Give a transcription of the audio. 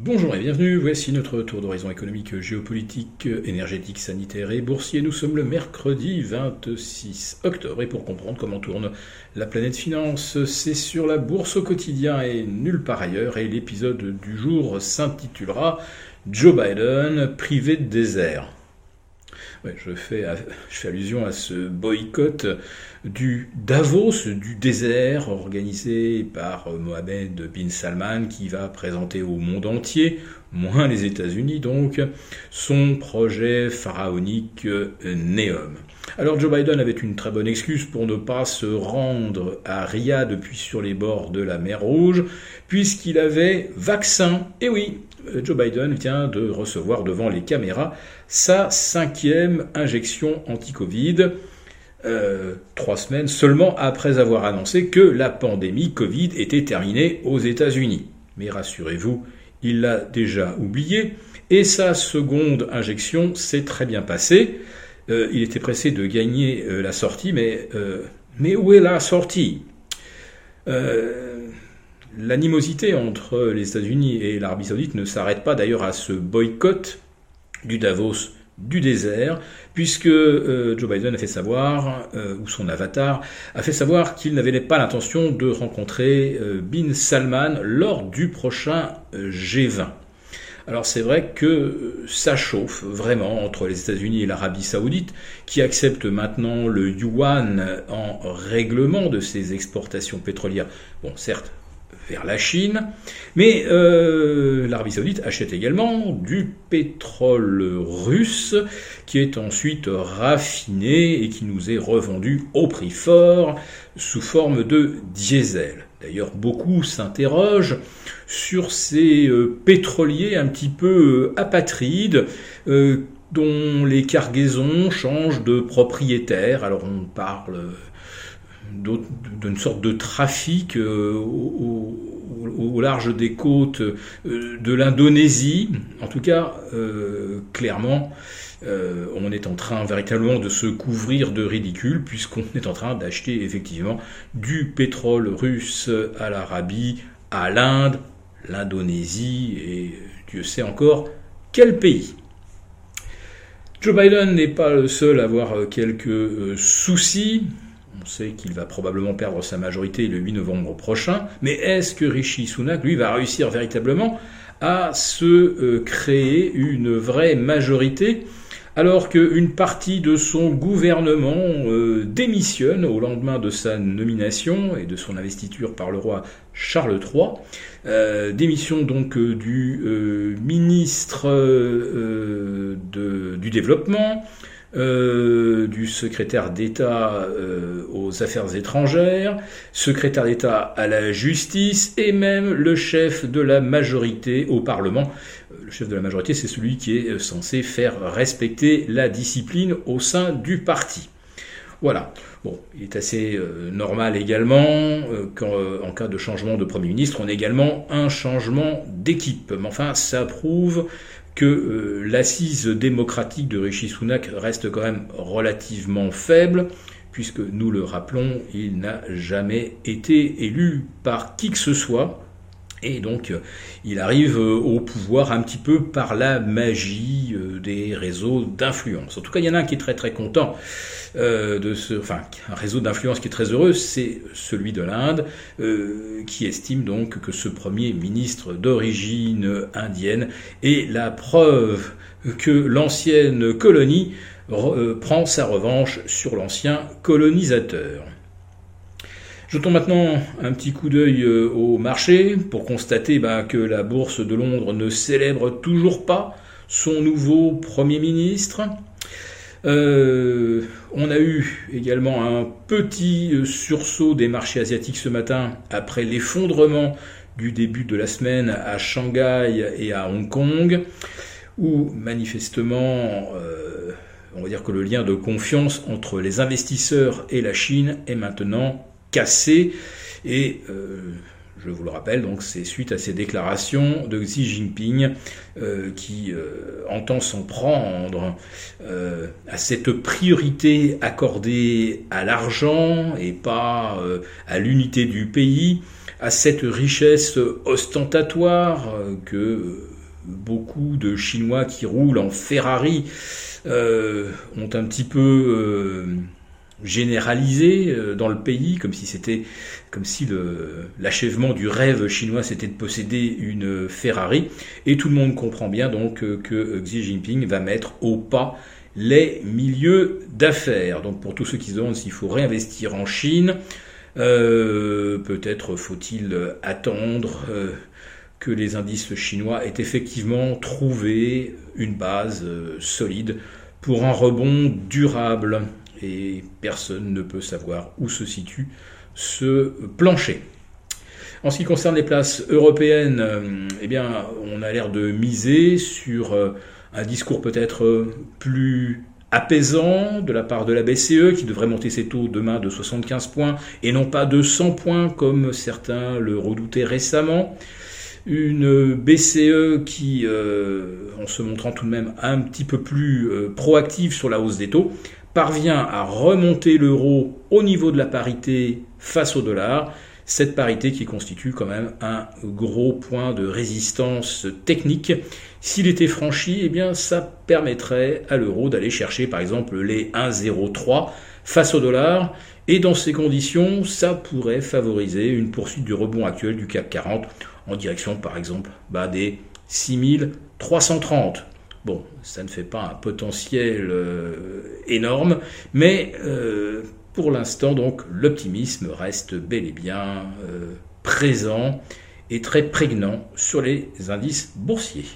Bonjour et bienvenue, voici notre tour d'horizon économique, géopolitique, énergétique, sanitaire et boursier. Nous sommes le mercredi 26 octobre et pour comprendre comment tourne la planète finance, c'est sur la bourse au quotidien et nulle part ailleurs et l'épisode du jour s'intitulera Joe Biden privé de désert je, fais, je fais allusion à ce boycott du Davos, du désert, organisé par Mohamed bin Salman, qui va présenter au monde entier, moins les États-Unis donc, son projet pharaonique Neom. Alors Joe Biden avait une très bonne excuse pour ne pas se rendre à Riyad depuis sur les bords de la mer Rouge, puisqu'il avait vaccin. Et oui, Joe Biden vient de recevoir devant les caméras sa cinquième injection anti-Covid. Euh, trois semaines seulement après avoir annoncé que la pandémie Covid était terminée aux États-Unis. Mais rassurez-vous, il l'a déjà oublié, et sa seconde injection s'est très bien passée. Euh, il était pressé de gagner euh, la sortie, mais, mais où est la sortie? L'animosité entre les États-Unis et l'Arabie saoudite ne s'arrête pas d'ailleurs à ce boycott du Davos du désert, puisque euh, Joe Biden a fait savoir, euh, ou son avatar, a fait savoir qu'il n'avait pas l'intention de rencontrer euh, Bin Salman lors du prochain G20. Alors c'est vrai que ça chauffe vraiment entre les États-Unis et l'Arabie saoudite, qui accepte maintenant le yuan en règlement de ses exportations pétrolières. Bon, certes, vers la Chine. Mais euh, l'Arabie saoudite achète également du pétrole russe qui est ensuite raffiné et qui nous est revendu au prix fort sous forme de diesel. D'ailleurs, beaucoup s'interrogent sur ces euh, pétroliers un petit peu euh, apatrides dont les cargaisons changent de propriétaire. Alors on parle d'une sorte de trafic euh, au, large des côtes euh, de l'Indonésie. En tout cas, euh, clairement, on est en train véritablement de se couvrir de ridicule puisqu'on est en train d'acheter effectivement du pétrole russe à l'Arabie, à l'Inde, l'Indonésie et Dieu sait encore quel pays. Joe Biden n'est pas le seul à avoir quelques soucis. On sait qu'il va probablement perdre sa majorité le 8 novembre prochain, mais est-ce que Rishi Sunak, lui, va réussir véritablement à se euh, créer une vraie majorité alors qu'une partie de son gouvernement euh, démissionne au lendemain de sa nomination et de son investiture par le roi Charles III. Euh, démission donc du ministre du développement, euh, du secrétaire d'État euh, aux affaires étrangères, secrétaire d'État à la justice et même le chef de la majorité au Parlement. Euh, le chef de la majorité, c'est celui qui est censé faire respecter la discipline au sein du parti. Voilà. Bon, il est assez normal également qu'en cas de changement de Premier ministre, on ait également un changement d'équipe. Mais enfin, ça prouve que euh, l'assise démocratique de Rishi Sunak reste quand même relativement faible, puisque nous le rappelons, il n'a jamais été élu par qui que ce soit. Et donc, euh, il arrive euh, au pouvoir un petit peu par la magie des réseaux d'influence. En tout cas, il y en a un qui est très très content euh, de ce, enfin, un réseau d'influence qui est très heureux, c'est celui de l'Inde, euh, qui estime donc que ce premier ministre d'origine indienne est la preuve que l'ancienne colonie euh, prend sa revanche sur l'ancien colonisateur. Jetons maintenant un petit coup d'œil au marché pour constater bah, que la bourse de Londres ne célèbre toujours pas son nouveau Premier ministre. Euh, on a eu également un petit euh, sursaut des marchés asiatiques ce matin après l'effondrement du début de la semaine à Shanghai et à Hong Kong, où manifestement, euh, on va dire que le lien de confiance entre les investisseurs et la Chine est maintenant cassé. Et je vous le rappelle, donc c'est suite à ces déclarations de Xi Jinping euh, qui euh, entend s'en prendre euh, à cette priorité accordée à l'argent et pas à l'unité du pays à cette richesse ostentatoire que beaucoup de Chinois qui roulent en Ferrari euh, ont un petit peu euh, généralisé euh, dans le pays, comme si c'était comme si l'achèvement du rêve chinois c'était de posséder une Ferrari. Et tout le monde comprend bien donc que Xi Jinping va mettre au pas les milieux d'affaires. Donc pour tous ceux qui se demandent s'il faut réinvestir en Chine, peut-être faut-il attendre que les indices chinois aient effectivement trouvé une base euh, solide pour un rebond durable. Et personne ne peut savoir où se situe ce plancher. En ce qui concerne les places européennes, euh, eh bien, on a l'air de miser sur euh, un discours peut-être plus apaisant de la part de la BCE qui devrait monter ses taux demain de 75 points et non pas de 100 points comme certains le redoutaient récemment une BCE qui, euh, en se montrant tout de même un petit peu plus euh, proactive sur la hausse des taux, parvient à remonter l'euro au niveau de la parité face au dollar, cette parité qui constitue quand même un gros point de résistance technique. S'il était franchi, eh bien ça permettrait à l'euro d'aller chercher par exemple les 1,03 face au dollar et dans ces conditions, ça pourrait favoriser une poursuite du rebond actuel du CAC 40 en direction par exemple bah, des 6330. Bon, ça ne fait pas un potentiel euh, énorme, mais euh, pour l'instant, donc, l'optimisme reste bel et bien euh, présent et très prégnant sur les indices boursiers.